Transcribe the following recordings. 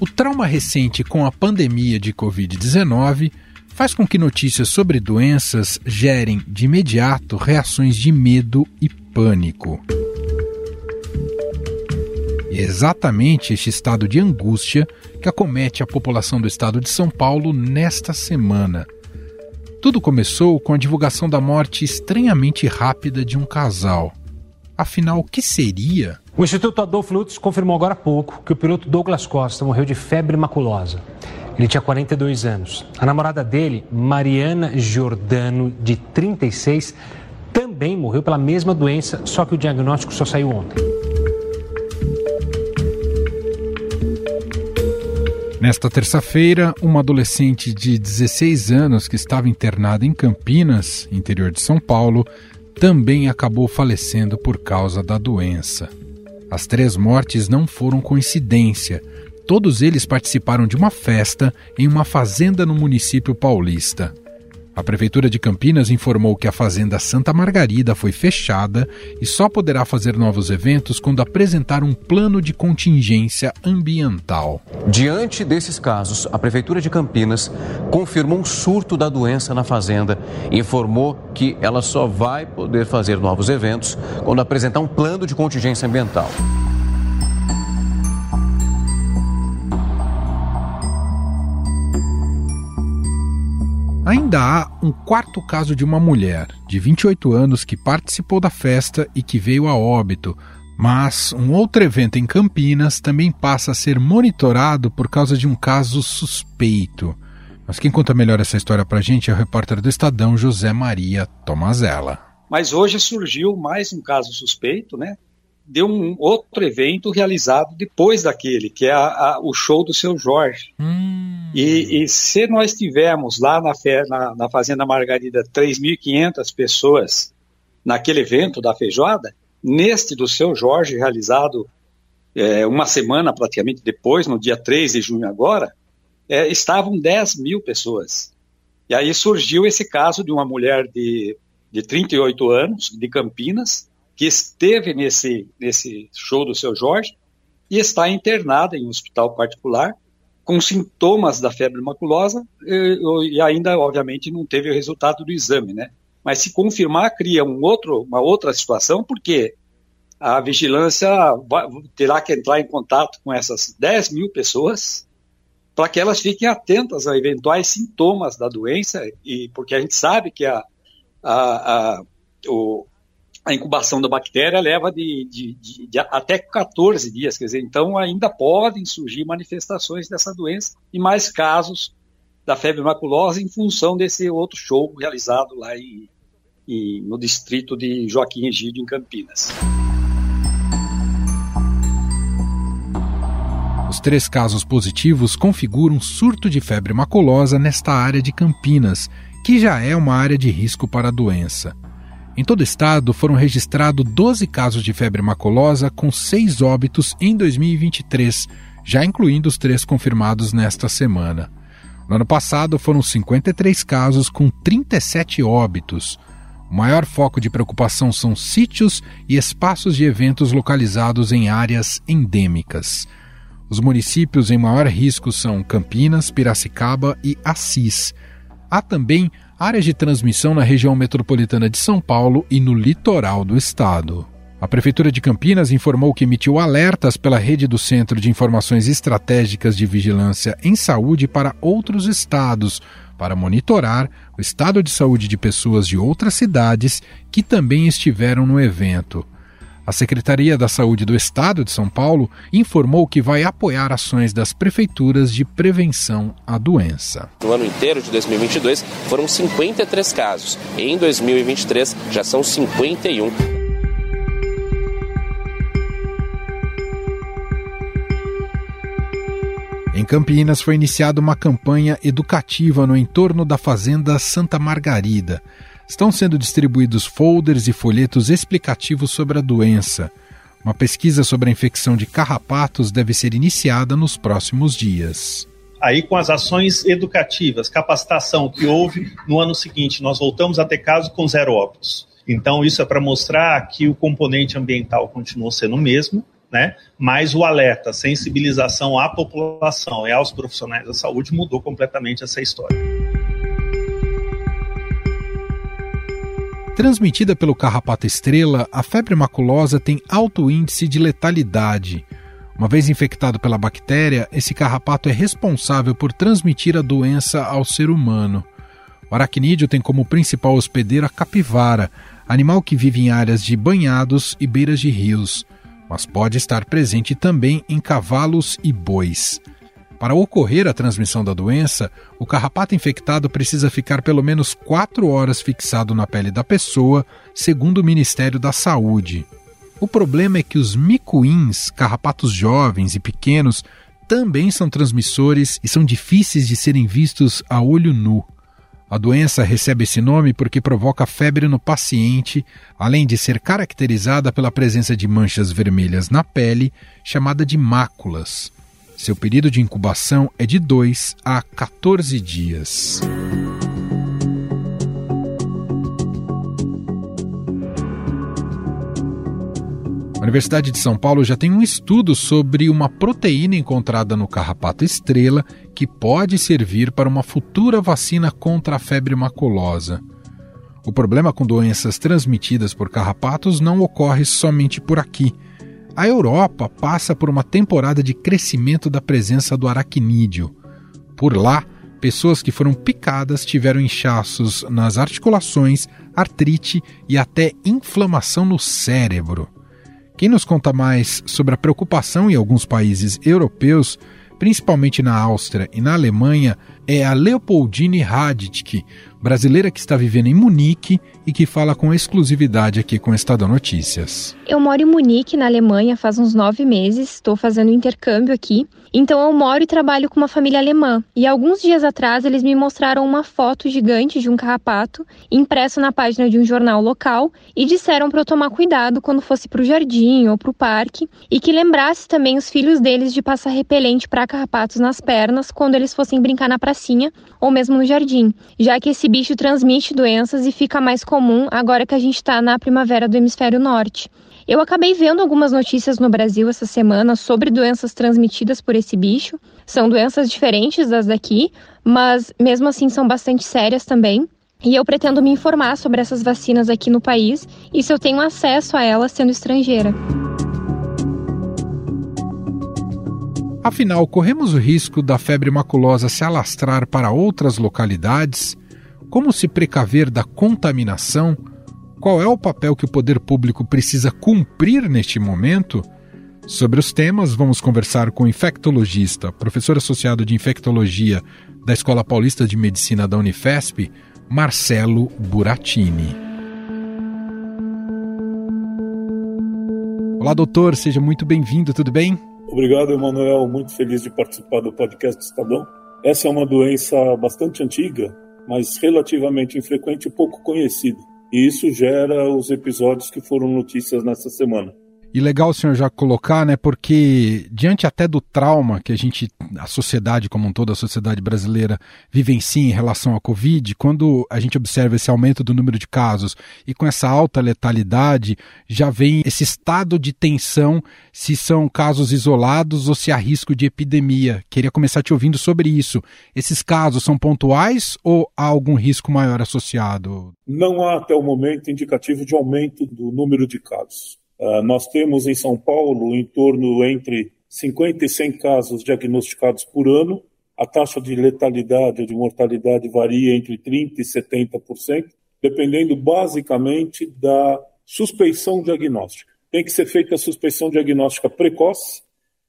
O trauma recente com a pandemia de Covid-19 faz com que notícias sobre doenças gerem de imediato reações de medo e pânico. E é exatamente este estado de angústia que acomete a população do estado de São Paulo nesta semana. Tudo começou com a divulgação da morte estranhamente rápida de um casal. Afinal, o que seria? O Instituto Adolfo Lutz confirmou agora há pouco que o piloto Douglas Costa morreu de febre maculosa. Ele tinha 42 anos. A namorada dele, Mariana Giordano, de 36, também morreu pela mesma doença, só que o diagnóstico só saiu ontem. Nesta terça-feira, uma adolescente de 16 anos que estava internada em Campinas, interior de São Paulo, também acabou falecendo por causa da doença. As três mortes não foram coincidência. Todos eles participaram de uma festa em uma fazenda no município paulista. A Prefeitura de Campinas informou que a Fazenda Santa Margarida foi fechada e só poderá fazer novos eventos quando apresentar um plano de contingência ambiental. Diante desses casos, a Prefeitura de Campinas confirmou um surto da doença na Fazenda e informou que ela só vai poder fazer novos eventos quando apresentar um plano de contingência ambiental. Ainda há um quarto caso de uma mulher de 28 anos que participou da festa e que veio a óbito, mas um outro evento em Campinas também passa a ser monitorado por causa de um caso suspeito. Mas quem conta melhor essa história pra gente é o repórter do Estadão José Maria Tomazella. Mas hoje surgiu mais um caso suspeito, né? De um outro evento realizado depois daquele, que é a, a, o show do seu Jorge. Hum. E, e, se nós tivermos lá na, na, na Fazenda Margarida 3.500 pessoas naquele evento da feijoada, neste do seu Jorge, realizado é, uma semana praticamente depois, no dia 3 de junho agora, é, estavam 10 mil pessoas. E aí surgiu esse caso de uma mulher de, de 38 anos, de Campinas, que esteve nesse, nesse show do seu Jorge e está internada em um hospital particular com sintomas da febre maculosa e, e ainda, obviamente, não teve o resultado do exame, né? Mas se confirmar, cria um outro, uma outra situação, porque a vigilância terá que entrar em contato com essas 10 mil pessoas para que elas fiquem atentas a eventuais sintomas da doença, e porque a gente sabe que a, a, a o, a incubação da bactéria leva de, de, de, de, até 14 dias, quer dizer, então ainda podem surgir manifestações dessa doença e mais casos da febre maculosa em função desse outro show realizado lá em, em, no distrito de Joaquim Egídio, em Campinas. Os três casos positivos configuram surto de febre maculosa nesta área de Campinas, que já é uma área de risco para a doença. Em todo o estado foram registrados 12 casos de febre maculosa, com seis óbitos em 2023, já incluindo os três confirmados nesta semana. No ano passado foram 53 casos, com 37 óbitos. O maior foco de preocupação são sítios e espaços de eventos localizados em áreas endêmicas. Os municípios em maior risco são Campinas, Piracicaba e Assis. Há também áreas de transmissão na região metropolitana de São Paulo e no litoral do estado. A Prefeitura de Campinas informou que emitiu alertas pela rede do Centro de Informações Estratégicas de Vigilância em Saúde para outros estados, para monitorar o estado de saúde de pessoas de outras cidades que também estiveram no evento. A Secretaria da Saúde do Estado de São Paulo informou que vai apoiar ações das prefeituras de prevenção à doença. No ano inteiro de 2022 foram 53 casos. Em 2023 já são 51. Em Campinas foi iniciada uma campanha educativa no entorno da Fazenda Santa Margarida estão sendo distribuídos folders e folhetos explicativos sobre a doença. Uma pesquisa sobre a infecção de carrapatos deve ser iniciada nos próximos dias. Aí, com as ações educativas, capacitação que houve no ano seguinte, nós voltamos a ter casos com zero óbitos. Então, isso é para mostrar que o componente ambiental continuou sendo o mesmo, né? mas o alerta, sensibilização à população e aos profissionais da saúde mudou completamente essa história. Transmitida pelo carrapato estrela, a febre maculosa tem alto índice de letalidade. Uma vez infectado pela bactéria, esse carrapato é responsável por transmitir a doença ao ser humano. O aracnídeo tem como principal hospedeiro a capivara, animal que vive em áreas de banhados e beiras de rios, mas pode estar presente também em cavalos e bois. Para ocorrer a transmissão da doença, o carrapato infectado precisa ficar pelo menos quatro horas fixado na pele da pessoa, segundo o Ministério da Saúde. O problema é que os micuins, carrapatos jovens e pequenos, também são transmissores e são difíceis de serem vistos a olho nu. A doença recebe esse nome porque provoca febre no paciente, além de ser caracterizada pela presença de manchas vermelhas na pele, chamada de máculas. Seu período de incubação é de 2 a 14 dias. A Universidade de São Paulo já tem um estudo sobre uma proteína encontrada no carrapato estrela que pode servir para uma futura vacina contra a febre maculosa. O problema com doenças transmitidas por carrapatos não ocorre somente por aqui. A Europa passa por uma temporada de crescimento da presença do aracnídeo. Por lá, pessoas que foram picadas tiveram inchaços nas articulações, artrite e até inflamação no cérebro. Quem nos conta mais sobre a preocupação em alguns países europeus, principalmente na Áustria e na Alemanha, é a Leopoldine Raditk, brasileira que está vivendo em Munique e que fala com exclusividade aqui com o Estadão Notícias. Eu moro em Munique, na Alemanha, faz uns nove meses, estou fazendo intercâmbio aqui então eu moro e trabalho com uma família alemã. E alguns dias atrás eles me mostraram uma foto gigante de um carrapato impresso na página de um jornal local e disseram para eu tomar cuidado quando fosse para o jardim ou para o parque e que lembrasse também os filhos deles de passar repelente para carrapatos nas pernas quando eles fossem brincar na pracinha ou mesmo no jardim, já que esse bicho transmite doenças e fica mais comum agora que a gente está na primavera do hemisfério norte. Eu acabei vendo algumas notícias no Brasil essa semana sobre doenças transmitidas por esse bicho. São doenças diferentes das daqui, mas mesmo assim são bastante sérias também. E eu pretendo me informar sobre essas vacinas aqui no país e se eu tenho acesso a elas sendo estrangeira. Afinal, corremos o risco da febre maculosa se alastrar para outras localidades? Como se precaver da contaminação? Qual é o papel que o poder público precisa cumprir neste momento? Sobre os temas, vamos conversar com o infectologista, professor associado de infectologia da Escola Paulista de Medicina da Unifesp, Marcelo Buratini. Olá, doutor, seja muito bem-vindo, tudo bem? Obrigado, Emanuel. Muito feliz de participar do podcast Estadão. Essa é uma doença bastante antiga, mas relativamente infrequente e pouco conhecida. E isso gera os episódios que foram notícias nessa semana. E legal o senhor já colocar, né? Porque diante até do trauma que a gente, a sociedade como um todo, a sociedade brasileira vivencia em relação à Covid, quando a gente observa esse aumento do número de casos e com essa alta letalidade, já vem esse estado de tensão se são casos isolados ou se há risco de epidemia. Queria começar te ouvindo sobre isso. Esses casos são pontuais ou há algum risco maior associado? Não há até o momento indicativo de aumento do número de casos. Uh, nós temos em São Paulo em torno entre 50 e 100 casos diagnosticados por ano. A taxa de letalidade ou de mortalidade varia entre 30% e 70%, dependendo basicamente da suspeição diagnóstica. Tem que ser feita a suspeição diagnóstica precoce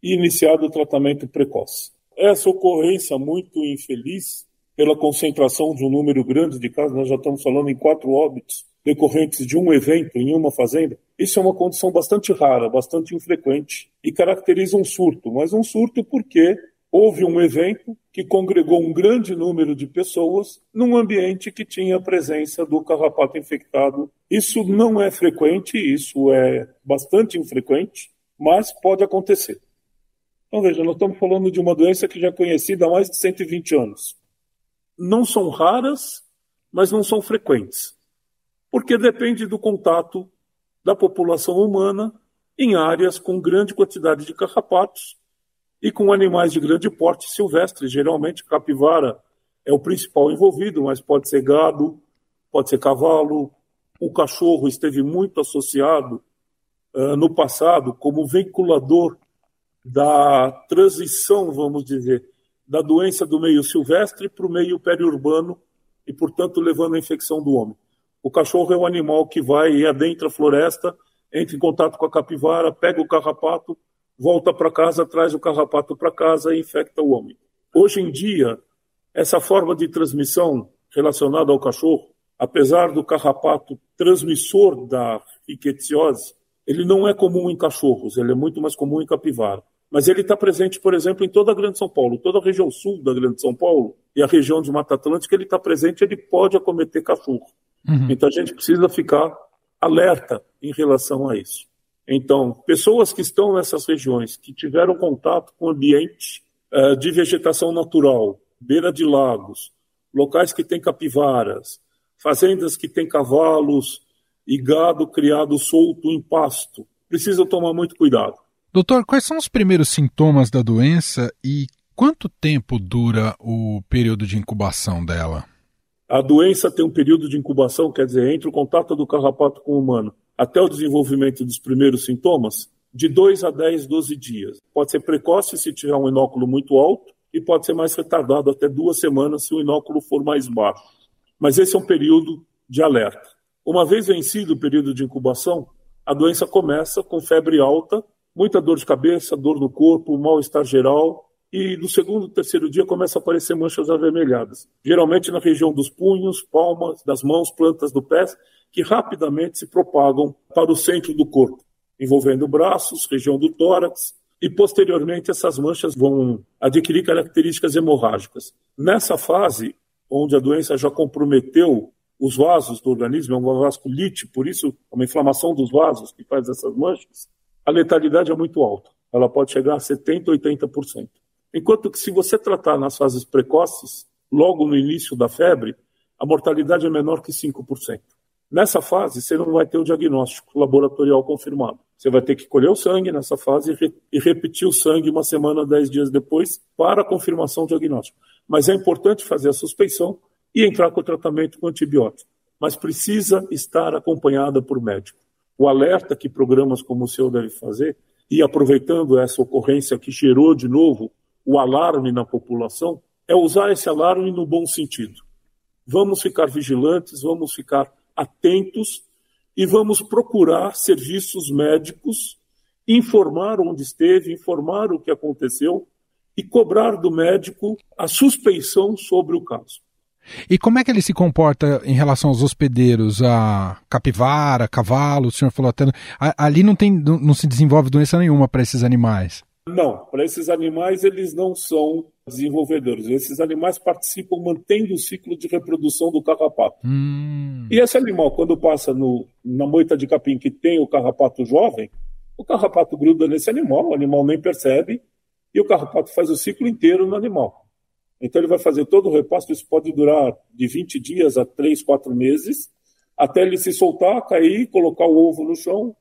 e iniciado o tratamento precoce. Essa ocorrência muito infeliz, pela concentração de um número grande de casos, nós já estamos falando em quatro óbitos decorrentes de um evento em uma fazenda, isso é uma condição bastante rara, bastante infrequente e caracteriza um surto, mas um surto porque houve um evento que congregou um grande número de pessoas num ambiente que tinha a presença do carrapato infectado. Isso não é frequente, isso é bastante infrequente, mas pode acontecer. Então veja, nós estamos falando de uma doença que já é conhecida há mais de 120 anos. Não são raras, mas não são frequentes. Porque depende do contato da população humana em áreas com grande quantidade de carrapatos e com animais de grande porte silvestre. Geralmente, capivara é o principal envolvido, mas pode ser gado, pode ser cavalo. O cachorro esteve muito associado uh, no passado como vinculador da transição, vamos dizer, da doença do meio silvestre para o meio periurbano e, portanto, levando a infecção do homem. O cachorro é um animal que vai e adentra a floresta, entra em contato com a capivara, pega o carrapato, volta para casa, traz o carrapato para casa e infecta o homem. Hoje em dia, essa forma de transmissão relacionada ao cachorro, apesar do carrapato transmissor da rickettsiosis, ele não é comum em cachorros, ele é muito mais comum em capivara. Mas ele está presente, por exemplo, em toda a Grande São Paulo, toda a região sul da Grande São Paulo e a região de Mata Atlântica, ele está presente, ele pode acometer cachorro. Uhum. Então a gente precisa ficar alerta em relação a isso. Então, pessoas que estão nessas regiões, que tiveram contato com ambiente uh, de vegetação natural, beira de lagos, locais que têm capivaras, fazendas que têm cavalos e gado criado solto em pasto, precisam tomar muito cuidado. Doutor, quais são os primeiros sintomas da doença e quanto tempo dura o período de incubação dela? A doença tem um período de incubação, quer dizer, entre o contato do carrapato com o humano até o desenvolvimento dos primeiros sintomas, de 2 a 10, 12 dias. Pode ser precoce se tiver um inóculo muito alto e pode ser mais retardado até duas semanas se o inóculo for mais baixo. Mas esse é um período de alerta. Uma vez vencido o período de incubação, a doença começa com febre alta, muita dor de cabeça, dor no corpo, mal-estar geral, e no segundo, terceiro dia começa a aparecer manchas avermelhadas, geralmente na região dos punhos, palmas, das mãos, plantas do pé, que rapidamente se propagam para o centro do corpo, envolvendo braços, região do tórax, e posteriormente essas manchas vão adquirir características hemorrágicas. Nessa fase, onde a doença já comprometeu os vasos do organismo, é uma vasculite, por isso é uma inflamação dos vasos que faz essas manchas, a letalidade é muito alta. Ela pode chegar a 70%, 80%. Enquanto que se você tratar nas fases precoces, logo no início da febre, a mortalidade é menor que 5%. Nessa fase, você não vai ter o diagnóstico laboratorial confirmado. Você vai ter que colher o sangue nessa fase e, repetir o sangue uma semana, dez dias depois, para a confirmação diagnóstico. Mas é importante fazer a suspeição e entrar com o tratamento com antibiótico. Mas precisa estar acompanhada por médico. O alerta que programas como o seu devem fazer, e aproveitando essa ocorrência que gerou de novo o alarme na população, é usar esse alarme no bom sentido. Vamos ficar vigilantes, vamos ficar atentos e vamos procurar serviços médicos, informar onde esteve, informar o que aconteceu e cobrar do médico a suspeição sobre o caso. E como é que ele se comporta em relação aos hospedeiros, a capivara, cavalo, o senhor falou até. Ali não, tem, não se desenvolve doença nenhuma para esses animais. Não, para esses animais eles não são desenvolvedores. Esses animais participam mantendo o ciclo de reprodução do carrapato. Hum. E esse animal, quando passa no, na moita de capim que tem o carrapato jovem, o carrapato gruda nesse animal, o animal nem percebe, e o carrapato faz o ciclo inteiro no animal. Então ele vai fazer todo o repasto, isso pode durar de 20 dias a 3, 4 meses, até ele se soltar, cair, colocar o ovo no chão,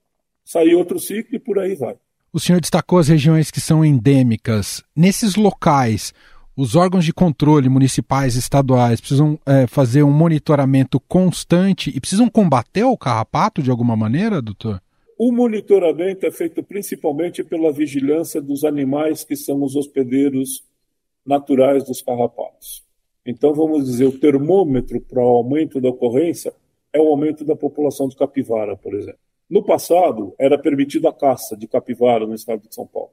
sair outro ciclo e por aí vai. O senhor destacou as regiões que são endêmicas. Nesses locais, os órgãos de controle municipais e estaduais precisam é, fazer um monitoramento constante e precisam combater o carrapato de alguma maneira, doutor? O monitoramento é feito principalmente pela vigilância dos animais que são os hospedeiros naturais dos carrapatos. Então, vamos dizer, o termômetro para o aumento da ocorrência é o aumento da população de capivara, por exemplo. No passado, era permitida a caça de capivara no estado de São Paulo.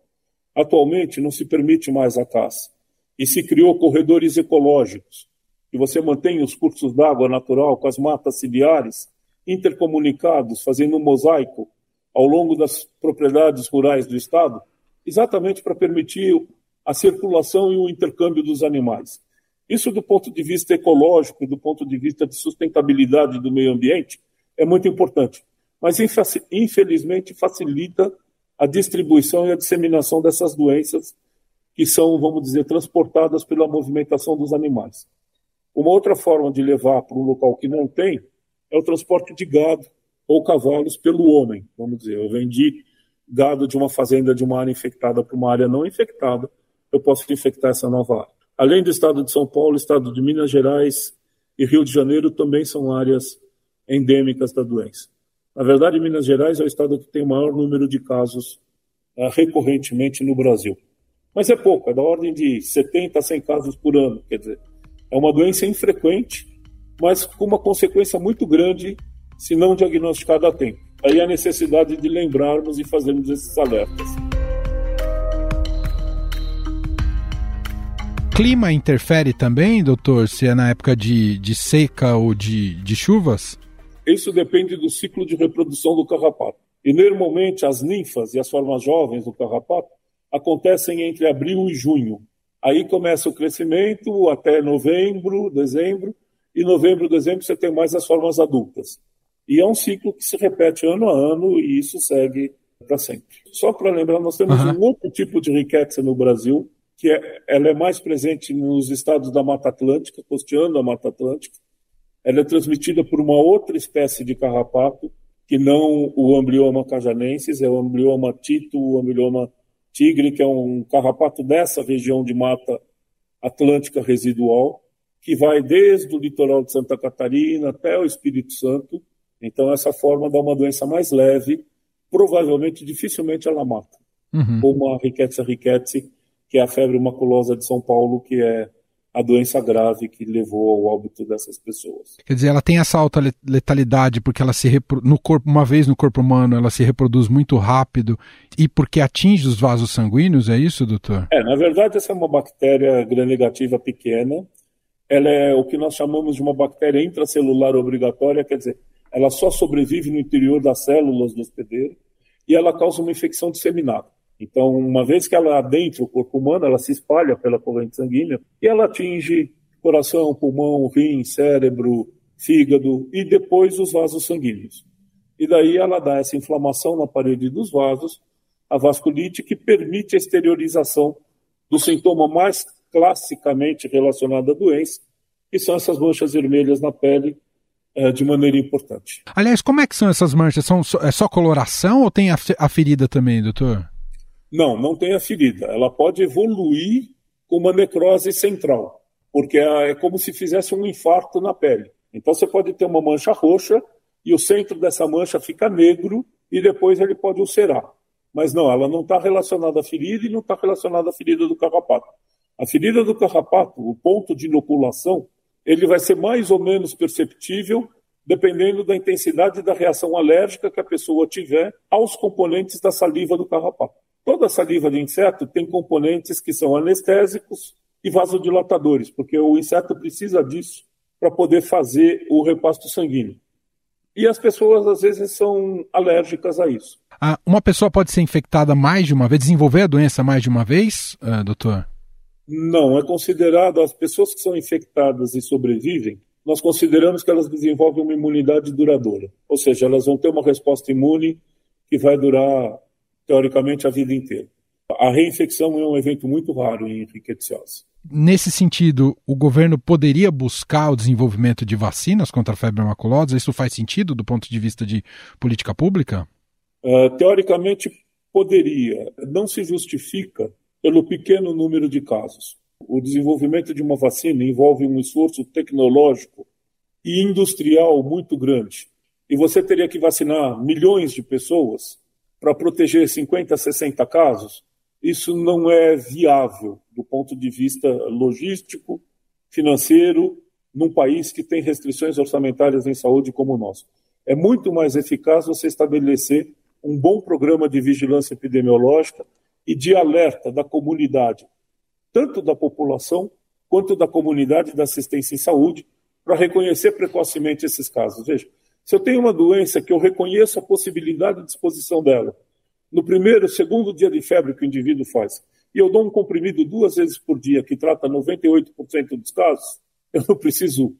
Atualmente, não se permite mais a caça. E se criou corredores ecológicos, que você mantém os cursos d'água natural com as matas ciliares intercomunicados, fazendo um mosaico ao longo das propriedades rurais do estado, exatamente para permitir a circulação e o intercâmbio dos animais. Isso, do ponto de vista ecológico do ponto de vista de sustentabilidade do meio ambiente, é muito importante mas infelizmente facilita a distribuição e a disseminação dessas doenças que são, vamos dizer, transportadas pela movimentação dos animais. Uma outra forma de levar para um local que não tem é o transporte de gado ou cavalos pelo homem, vamos dizer. Eu vendi gado de uma fazenda de uma área infectada para uma área não infectada, eu posso infectar essa nova área. Além do estado de São Paulo, estado de Minas Gerais e Rio de Janeiro também são áreas endêmicas da doença. Na verdade, Minas Gerais é o estado que tem o maior número de casos uh, recorrentemente no Brasil. Mas é pouco, é da ordem de 70 a 100 casos por ano. Quer dizer, é uma doença infrequente, mas com uma consequência muito grande se não diagnosticada a tempo. Aí a necessidade de lembrarmos e fazermos esses alertas. Clima interfere também, doutor, se é na época de, de seca ou de, de chuvas? Isso depende do ciclo de reprodução do carrapato. E normalmente as ninfas e as formas jovens do carrapato acontecem entre abril e junho. Aí começa o crescimento até novembro, dezembro, e novembro, dezembro você tem mais as formas adultas. E é um ciclo que se repete ano a ano e isso segue para sempre. Só para lembrar, nós temos uhum. um outro tipo de riqueza no Brasil, que é, ela é mais presente nos estados da Mata Atlântica, costeando a Mata Atlântica. Ela é transmitida por uma outra espécie de carrapato, que não o amblioma cajanensis, é o amblioma tito, o amblioma tigre, que é um carrapato dessa região de mata atlântica residual, que vai desde o litoral de Santa Catarina até o Espírito Santo. Então, essa forma dá uma doença mais leve, provavelmente, dificilmente ela mata. Uhum. Como a Rickettsia rickettsii, que é a febre maculosa de São Paulo, que é a doença grave que levou ao óbito dessas pessoas. Quer dizer, ela tem essa alta letalidade porque ela se no corpo, uma vez no corpo humano, ela se reproduz muito rápido e porque atinge os vasos sanguíneos, é isso, doutor? É, na verdade, essa é uma bactéria gram-negativa pequena. Ela é o que nós chamamos de uma bactéria intracelular obrigatória, quer dizer, ela só sobrevive no interior das células do hospedeiro e ela causa uma infecção disseminada. Então, uma vez que ela adentra o corpo humano, ela se espalha pela corrente sanguínea e ela atinge coração, pulmão, rim, cérebro, fígado e depois os vasos sanguíneos. E daí ela dá essa inflamação na parede dos vasos, a vasculite, que permite a exteriorização do sintoma mais classicamente relacionado à doença, que são essas manchas vermelhas na pele, é, de maneira importante. Aliás, como é que são essas manchas? São, é só coloração ou tem a, a ferida também, doutor? Não, não tem a ferida. Ela pode evoluir com uma necrose central, porque é, é como se fizesse um infarto na pele. Então você pode ter uma mancha roxa e o centro dessa mancha fica negro e depois ele pode ulcerar. Mas não, ela não está relacionada à ferida e não está relacionada à ferida do carrapato. A ferida do carrapato, o ponto de inoculação, ele vai ser mais ou menos perceptível dependendo da intensidade da reação alérgica que a pessoa tiver aos componentes da saliva do carrapato. Toda saliva de inseto tem componentes que são anestésicos e vasodilatadores, porque o inseto precisa disso para poder fazer o repasto sanguíneo. E as pessoas, às vezes, são alérgicas a isso. Ah, uma pessoa pode ser infectada mais de uma vez, desenvolver a doença mais de uma vez, uh, doutor? Não, é considerado, as pessoas que são infectadas e sobrevivem, nós consideramos que elas desenvolvem uma imunidade duradoura. Ou seja, elas vão ter uma resposta imune que vai durar teoricamente, a vida inteira. A reinfecção é um evento muito raro em rickettsiose. Nesse sentido, o governo poderia buscar o desenvolvimento de vacinas contra a febre maculosa? Isso faz sentido do ponto de vista de política pública? Uh, teoricamente, poderia. Não se justifica pelo pequeno número de casos. O desenvolvimento de uma vacina envolve um esforço tecnológico e industrial muito grande. E você teria que vacinar milhões de pessoas para proteger 50, 60 casos, isso não é viável do ponto de vista logístico, financeiro, num país que tem restrições orçamentárias em saúde como o nosso. É muito mais eficaz você estabelecer um bom programa de vigilância epidemiológica e de alerta da comunidade, tanto da população quanto da comunidade da assistência em saúde, para reconhecer precocemente esses casos. Veja, se eu tenho uma doença que eu reconheço a possibilidade de exposição dela, no primeiro, segundo dia de febre que o indivíduo faz, e eu dou um comprimido duas vezes por dia que trata 98% dos casos, eu não preciso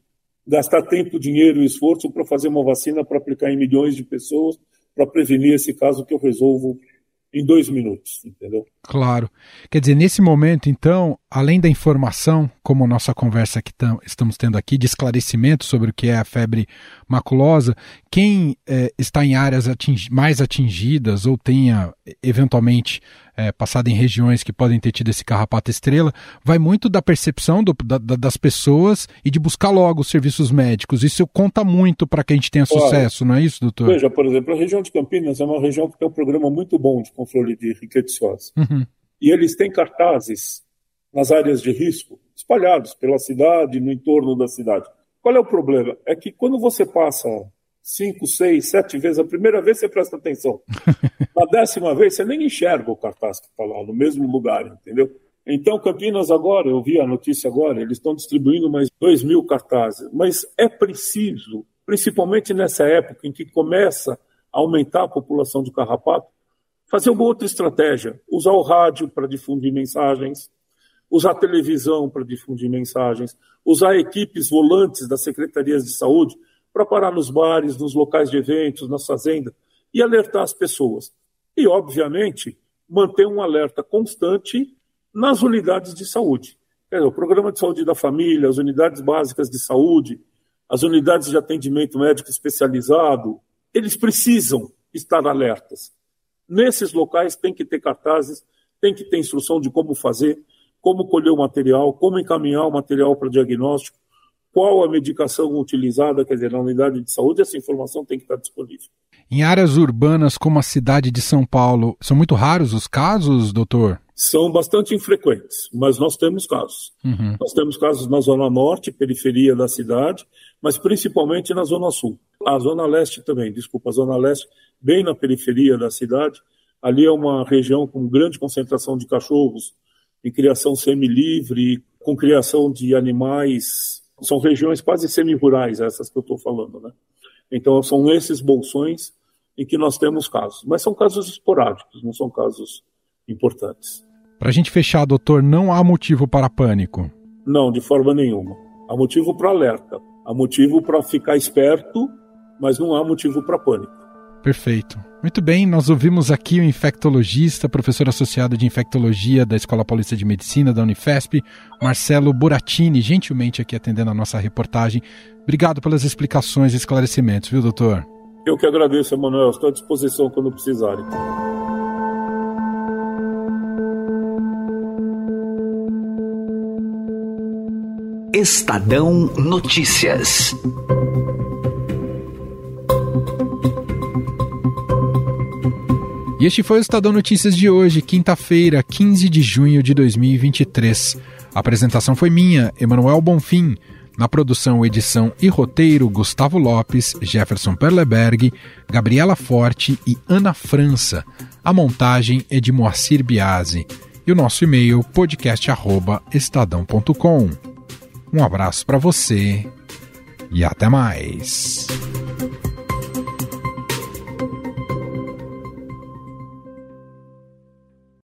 gastar tempo, dinheiro e esforço para fazer uma vacina para aplicar em milhões de pessoas para prevenir esse caso que eu resolvo em dois minutos, entendeu? Claro. Quer dizer, nesse momento, então, além da informação, como nossa conversa que estamos tendo aqui, de esclarecimento sobre o que é a febre maculosa, quem é, está em áreas atingi mais atingidas ou tenha eventualmente é, passado em regiões que podem ter tido esse carrapato estrela, vai muito da percepção do, da, das pessoas e de buscar logo os serviços médicos. Isso conta muito para que a gente tenha sucesso, não é isso, doutor? Veja, por exemplo, a região de Campinas é uma região que tem um programa muito bom de controle de rickettsiosis. Uhum. E eles têm cartazes nas áreas de risco, espalhados pela cidade, no entorno da cidade. Qual é o problema? É que quando você passa cinco, seis, sete vezes. A primeira vez você presta atenção. Na décima vez você nem enxerga o cartaz que está lá, no mesmo lugar, entendeu? Então, Campinas agora, eu vi a notícia agora, eles estão distribuindo mais dois mil cartazes. Mas é preciso, principalmente nessa época em que começa a aumentar a população de carrapato, fazer uma outra estratégia. Usar o rádio para difundir mensagens, usar televisão para difundir mensagens, usar equipes volantes das secretarias de saúde para parar nos bares, nos locais de eventos, nas fazendas e alertar as pessoas. E, obviamente, manter um alerta constante nas unidades de saúde. o programa de saúde da família, as unidades básicas de saúde, as unidades de atendimento médico especializado, eles precisam estar alertas. Nesses locais tem que ter cartazes, tem que ter instrução de como fazer, como colher o material, como encaminhar o material para diagnóstico, qual a medicação utilizada, quer dizer, na unidade de saúde, essa informação tem que estar disponível. Em áreas urbanas como a cidade de São Paulo, são muito raros os casos, doutor? São bastante infrequentes, mas nós temos casos. Uhum. Nós temos casos na zona norte, periferia da cidade, mas principalmente na zona sul. A zona leste também, desculpa, a zona leste, bem na periferia da cidade. Ali é uma região com grande concentração de cachorros em criação semi-livre, com criação de animais são regiões quase semi-rurais essas que eu estou falando, né? Então são esses bolsões em que nós temos casos, mas são casos esporádicos, não são casos importantes. Para a gente fechar, doutor, não há motivo para pânico? Não, de forma nenhuma. Há motivo para alerta, há motivo para ficar esperto, mas não há motivo para pânico. Perfeito. Muito bem, nós ouvimos aqui o infectologista, professor associado de infectologia da Escola Paulista de Medicina da Unifesp, Marcelo Buratini, gentilmente aqui atendendo a nossa reportagem. Obrigado pelas explicações e esclarecimentos, viu, doutor? Eu que agradeço, Emanuel. Estou à disposição quando precisarem. Estadão Notícias. Este foi o Estadão Notícias de hoje, quinta-feira, 15 de junho de 2023. A apresentação foi minha, Emanuel Bonfim. Na produção, edição e roteiro, Gustavo Lopes, Jefferson Perleberg, Gabriela Forte e Ana França. A montagem é de Moacir Biasi. E o nosso e-mail, podcast.estadão.com. Um abraço para você e até mais.